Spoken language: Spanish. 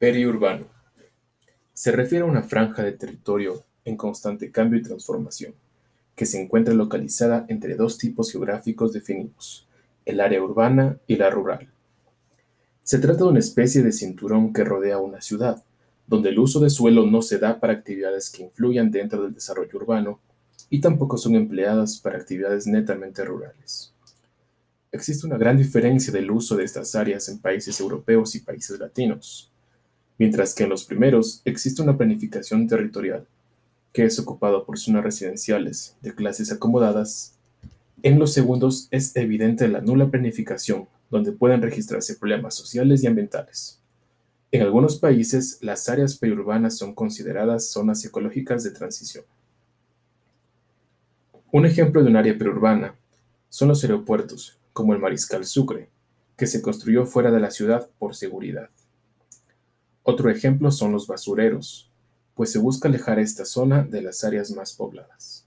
Periurbano. Se refiere a una franja de territorio en constante cambio y transformación, que se encuentra localizada entre dos tipos geográficos definidos, el área urbana y la rural. Se trata de una especie de cinturón que rodea una ciudad, donde el uso de suelo no se da para actividades que influyan dentro del desarrollo urbano y tampoco son empleadas para actividades netamente rurales. Existe una gran diferencia del uso de estas áreas en países europeos y países latinos. Mientras que en los primeros existe una planificación territorial, que es ocupado por zonas residenciales de clases acomodadas, en los segundos es evidente la nula planificación, donde pueden registrarse problemas sociales y ambientales. En algunos países, las áreas periurbanas son consideradas zonas ecológicas de transición. Un ejemplo de un área periurbana son los aeropuertos, como el Mariscal Sucre, que se construyó fuera de la ciudad por seguridad. Otro ejemplo son los basureros, pues se busca alejar esta zona de las áreas más pobladas.